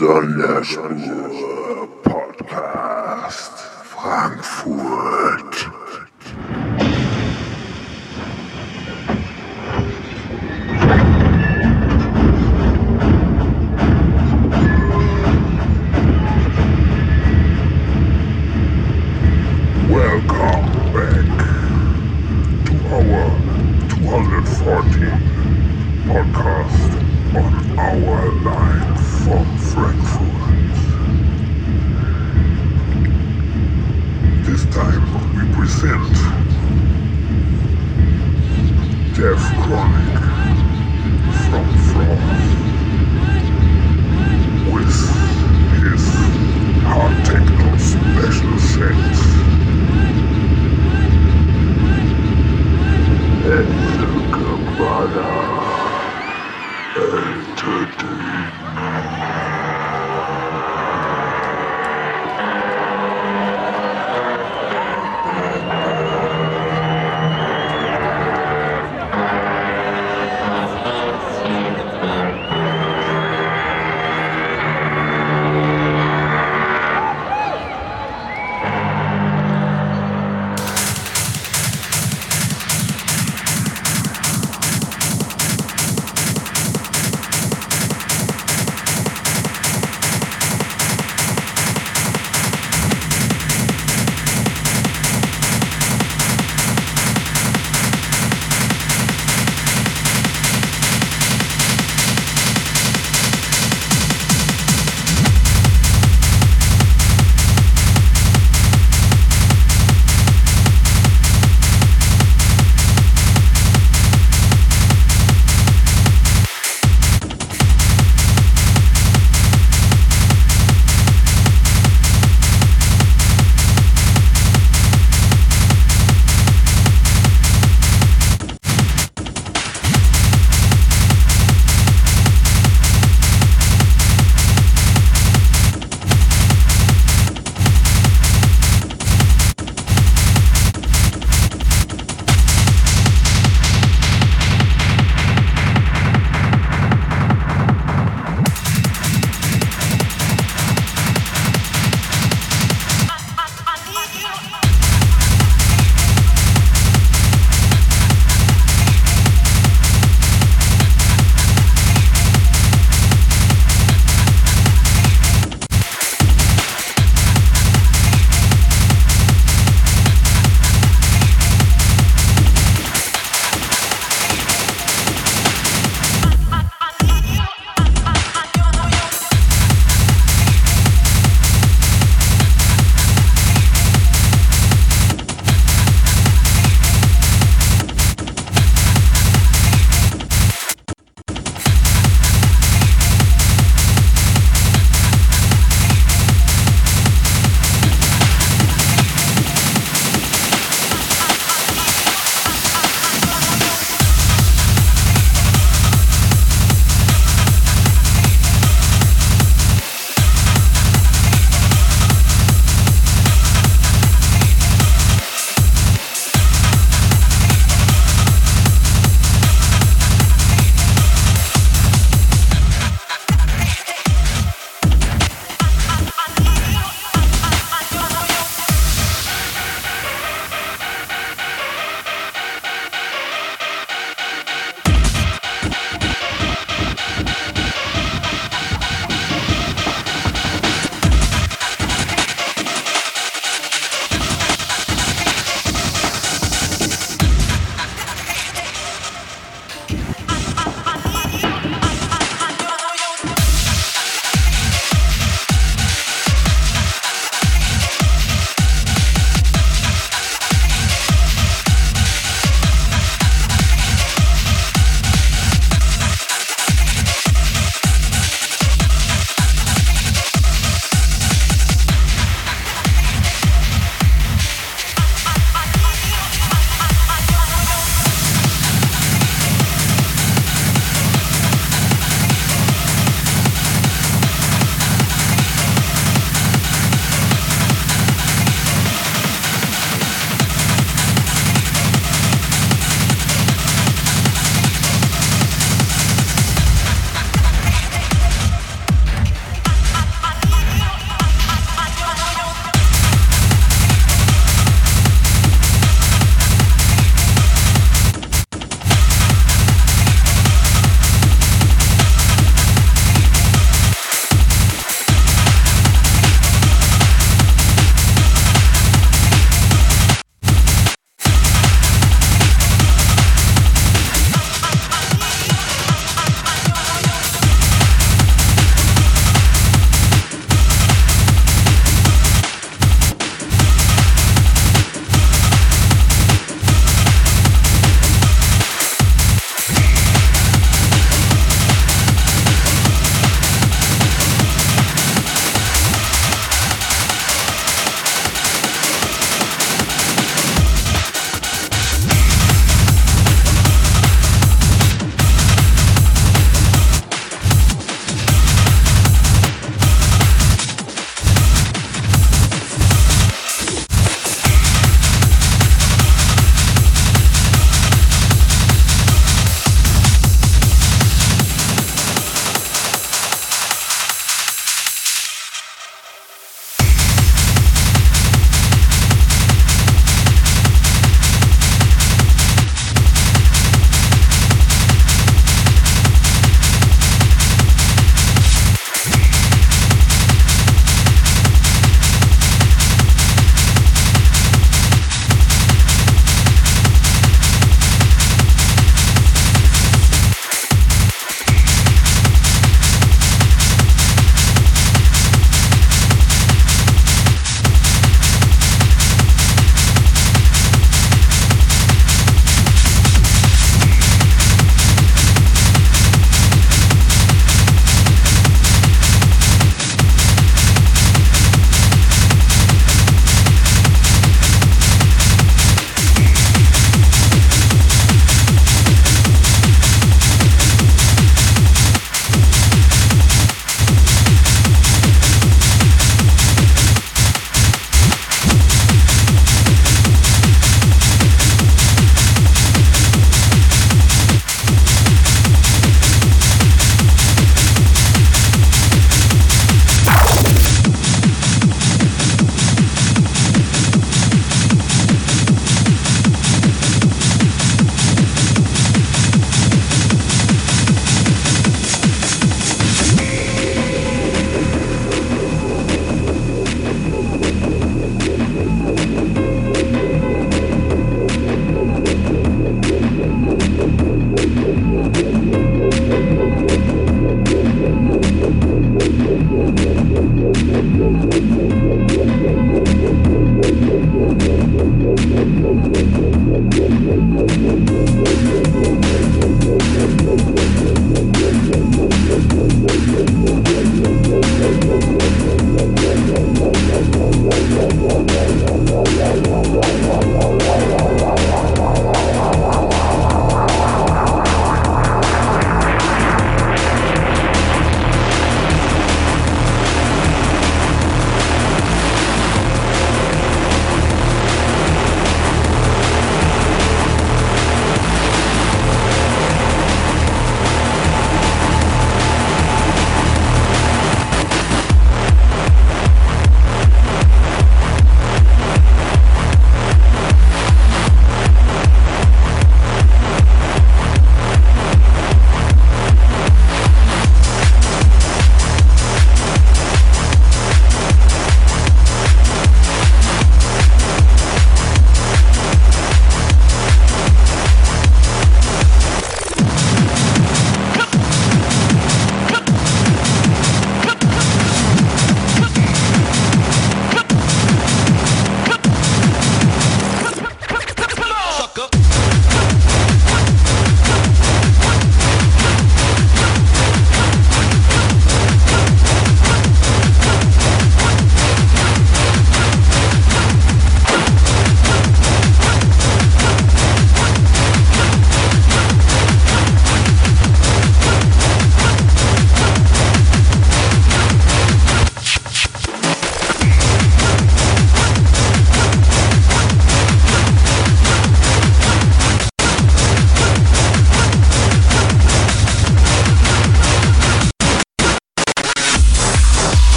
Sonderspur Podcast Frankfurt. Welcome back to our 240 podcast on our line time we present Jeff Chronic from France with his hard techno special set. El Cabana Entertainment.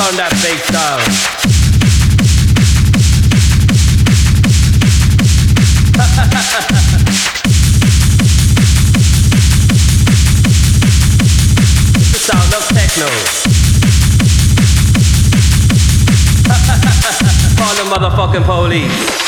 Turn that bass down. the sound of techno. Call the motherfucking police.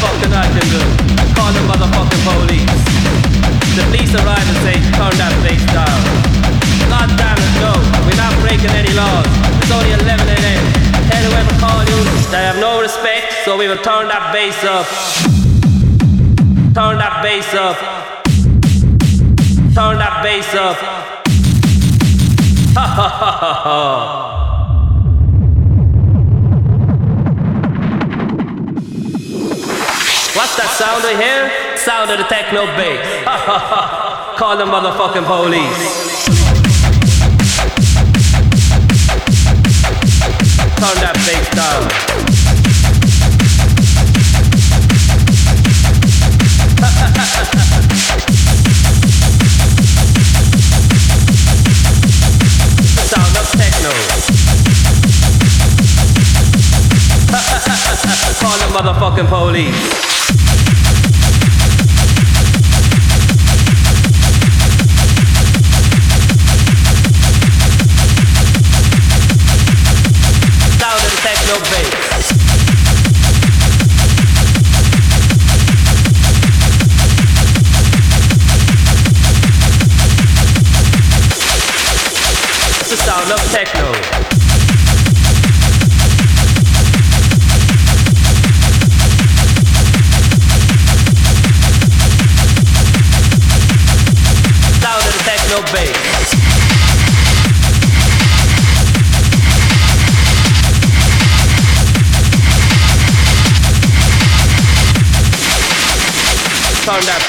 The I can do? Call the motherfucking police. The police arrive and say, turn that bass down. God damn it, no. We're not breaking any laws. It's only 11 a.m. Tell whoever call you, they have no respect, so we will turn that bass up. Turn that bass up. Turn that bass up. Ha ha ha ha ha. Sound I hear? Sound of the techno bass. Call the motherfucking police. Turn that bass down. Sound of techno. Call the motherfucking police.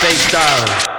Turn that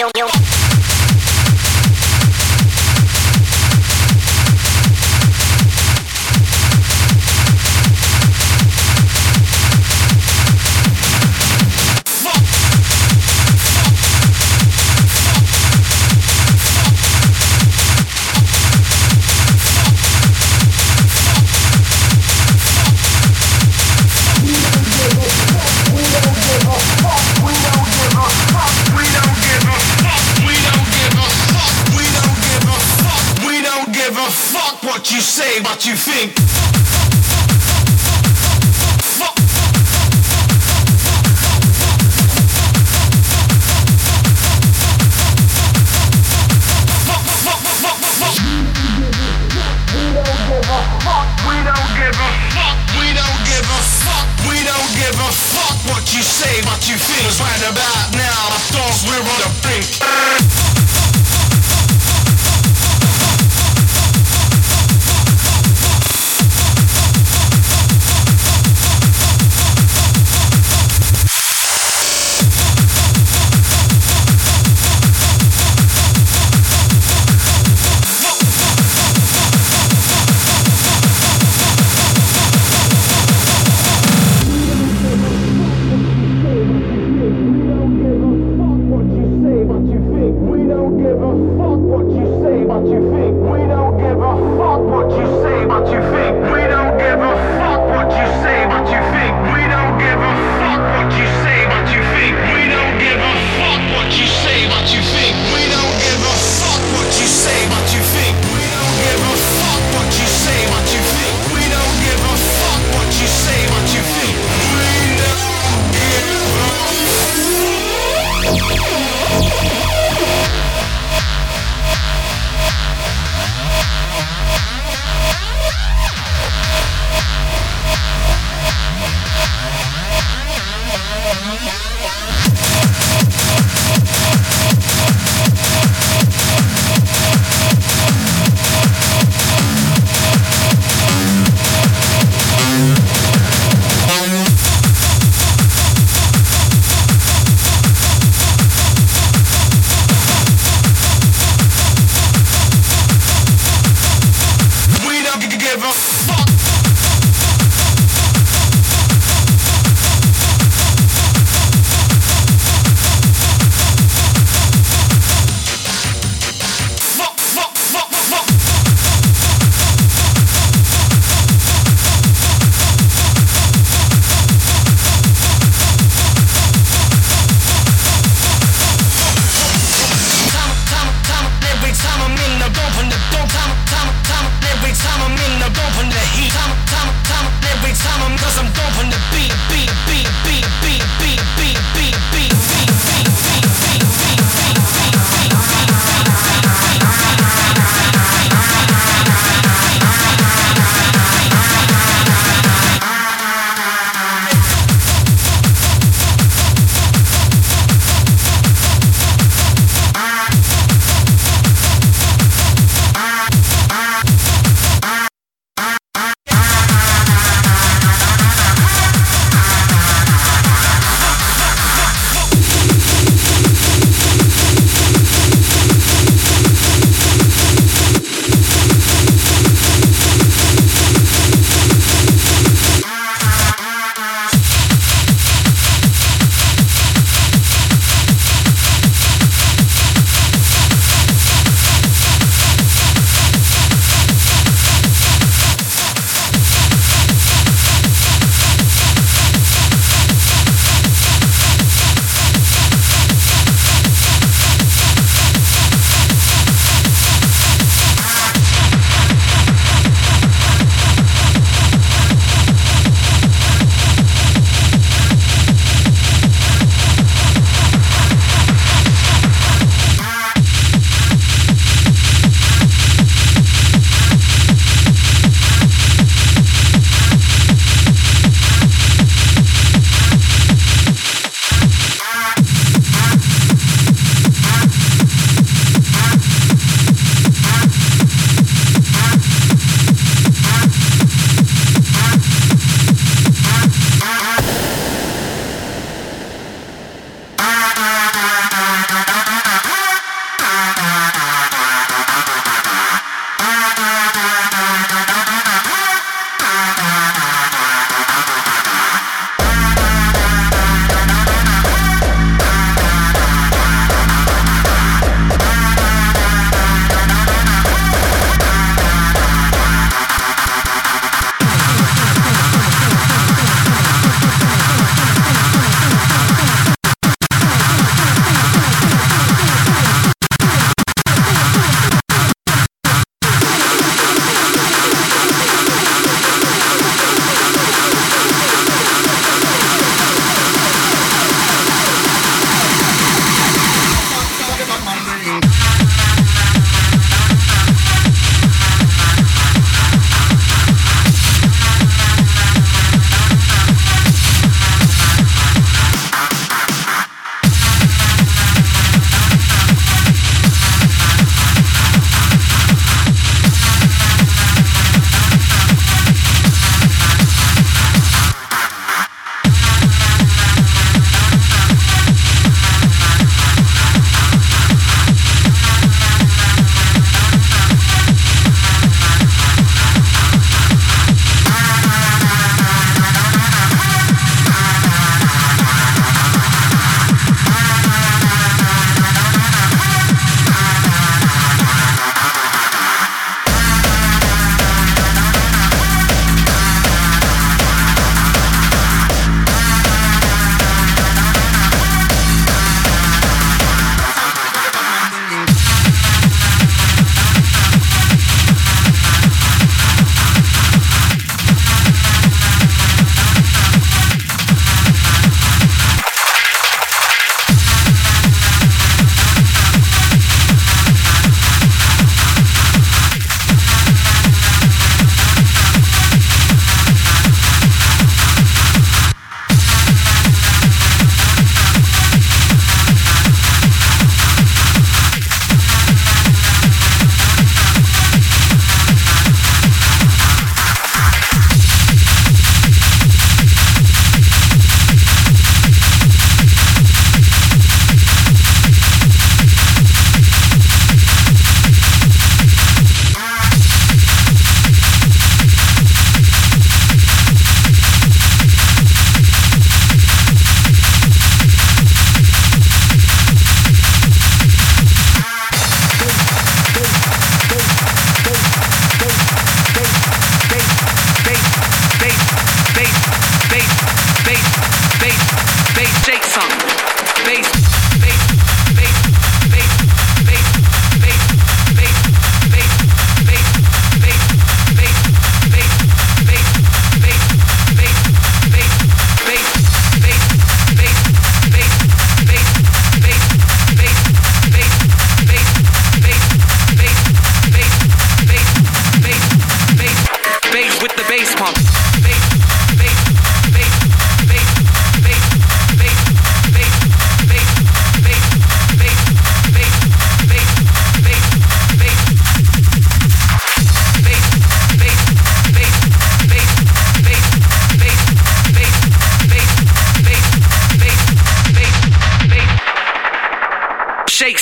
you, you.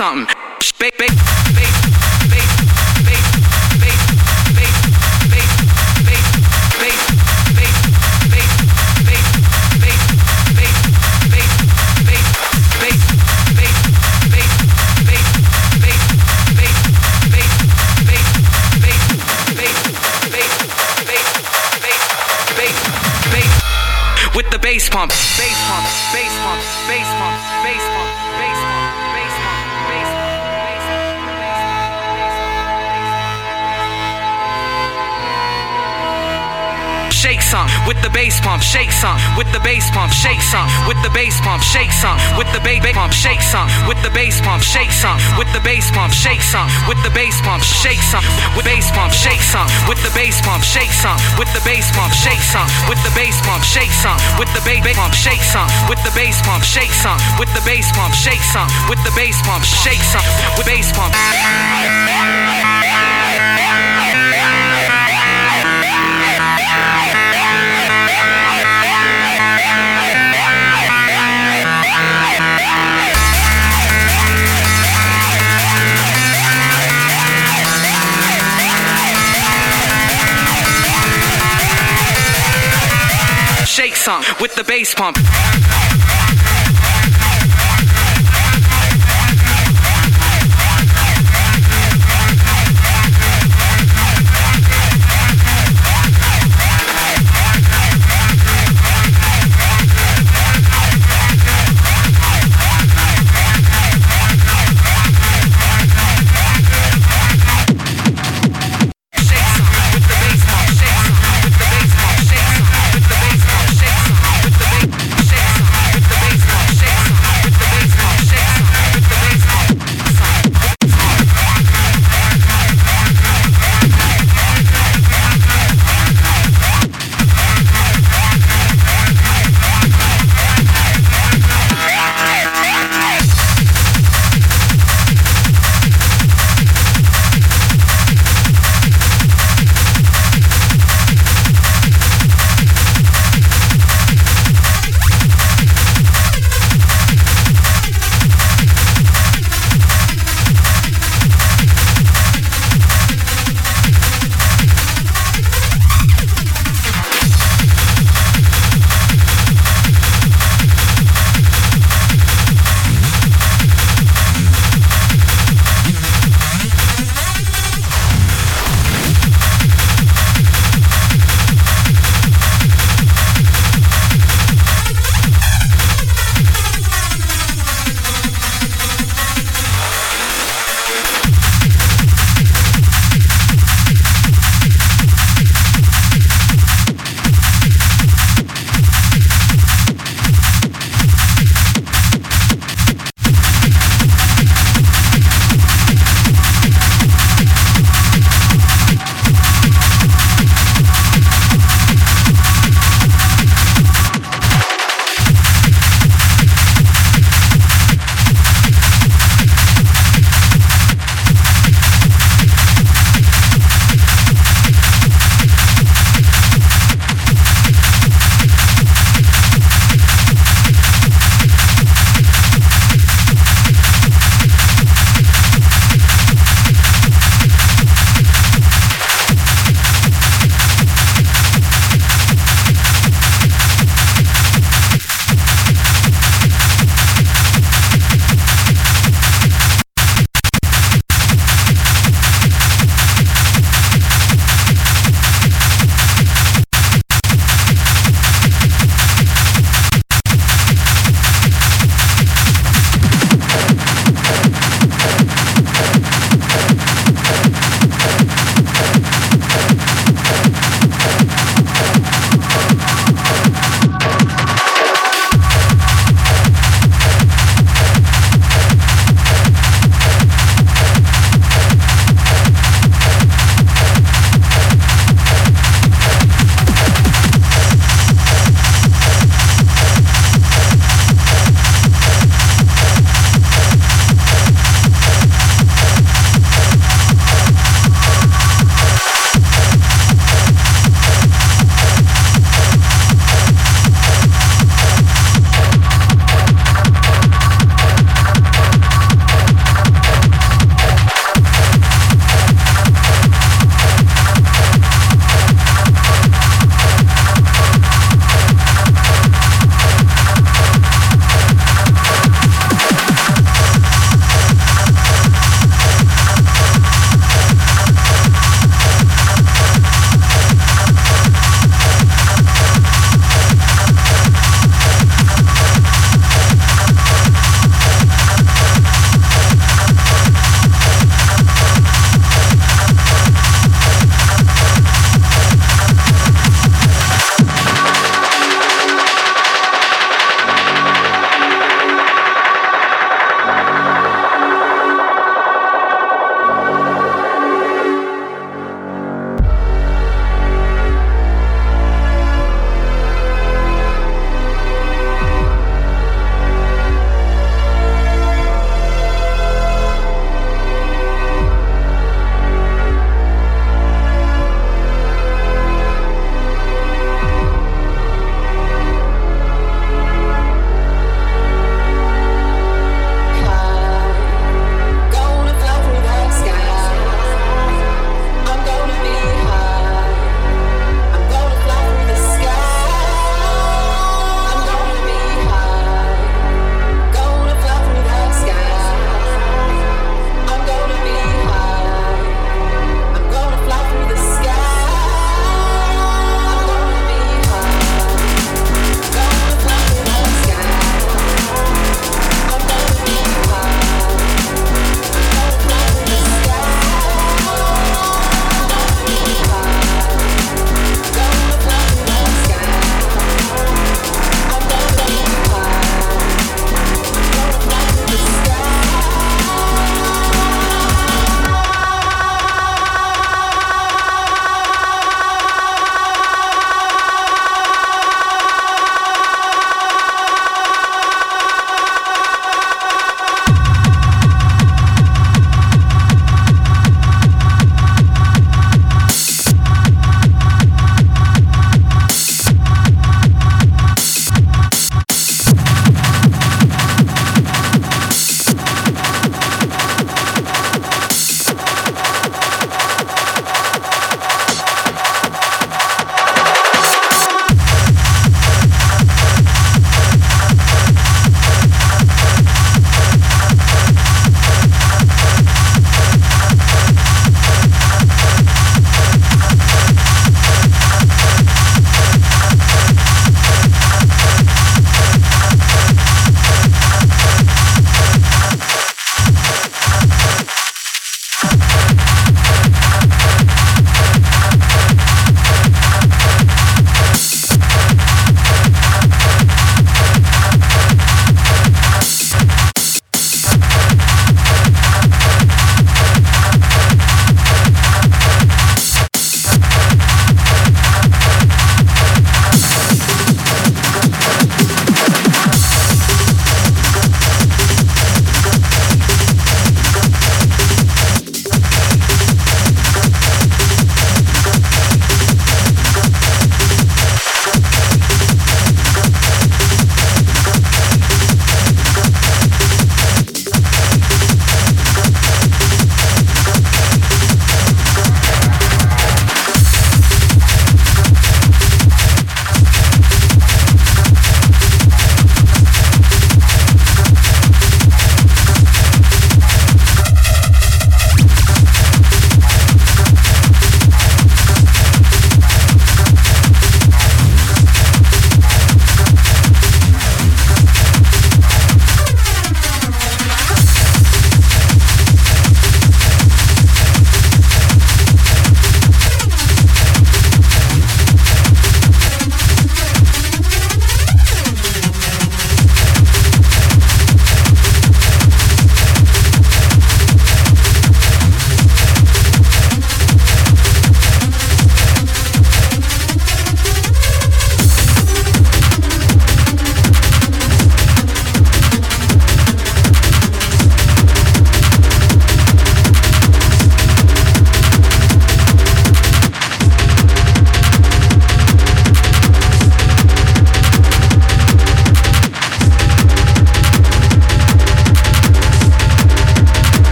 With the pump, pump, pump, bass pump, with the bass pump, shake some with the bass pump, shake some with the bass pump, shake some with the bass pump, shake some with the bass pump, shake some with the bass pump, shake some with the bass pump, shake some with bass pump, shake some with the bass pump, shake some with the bass pump, shake some with the bass pump, shake some with the bass pump, shake some with the bass pump, shake some with the bass pump, shake some with the bass pump, shake some with bass pump. With the bass pump.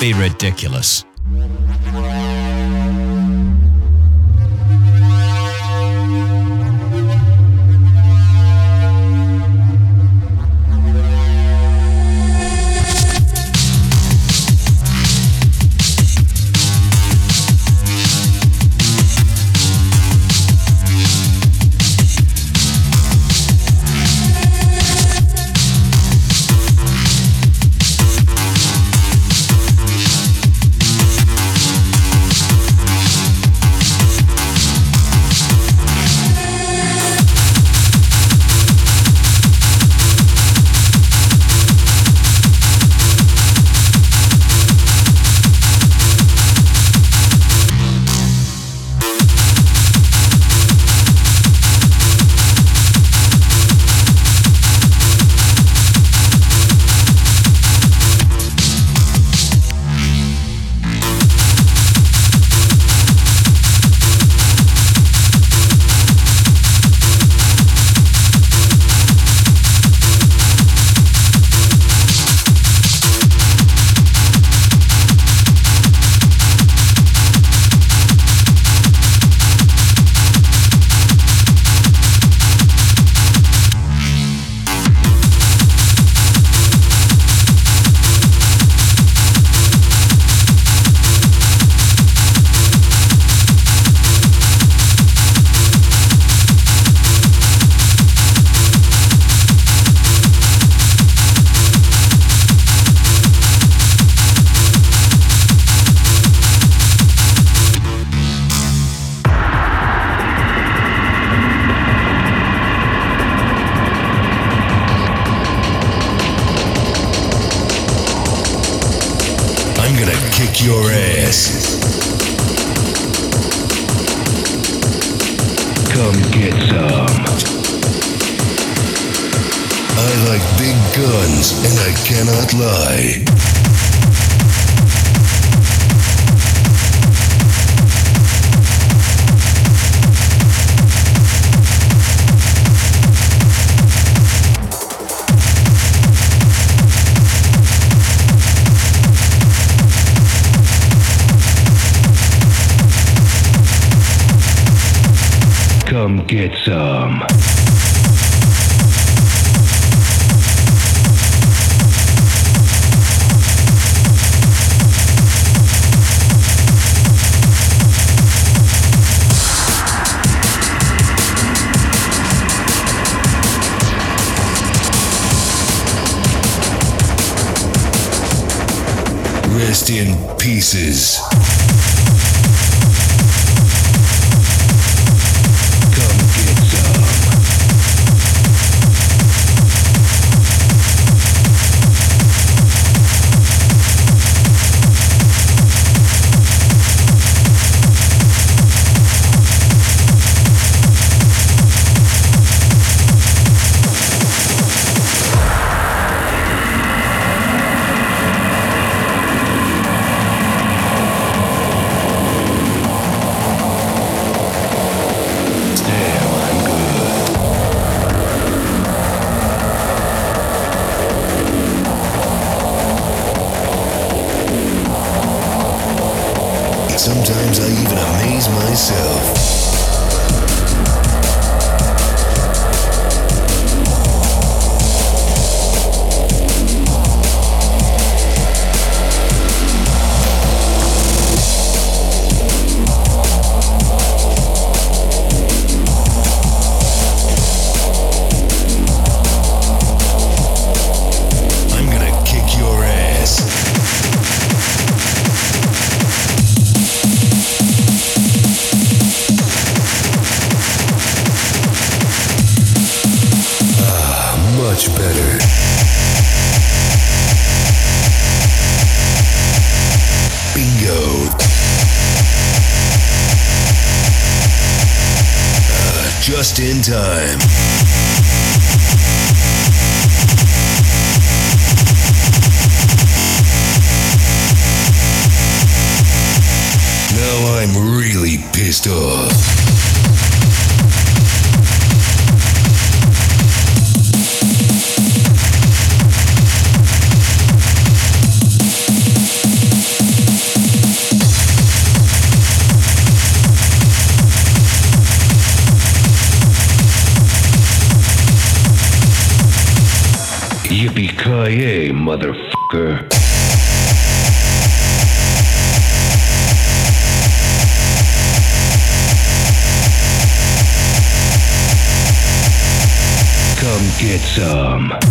Be ridiculous. Much better. Bingo. Ah, just in time. Now I'm really pissed off. Some.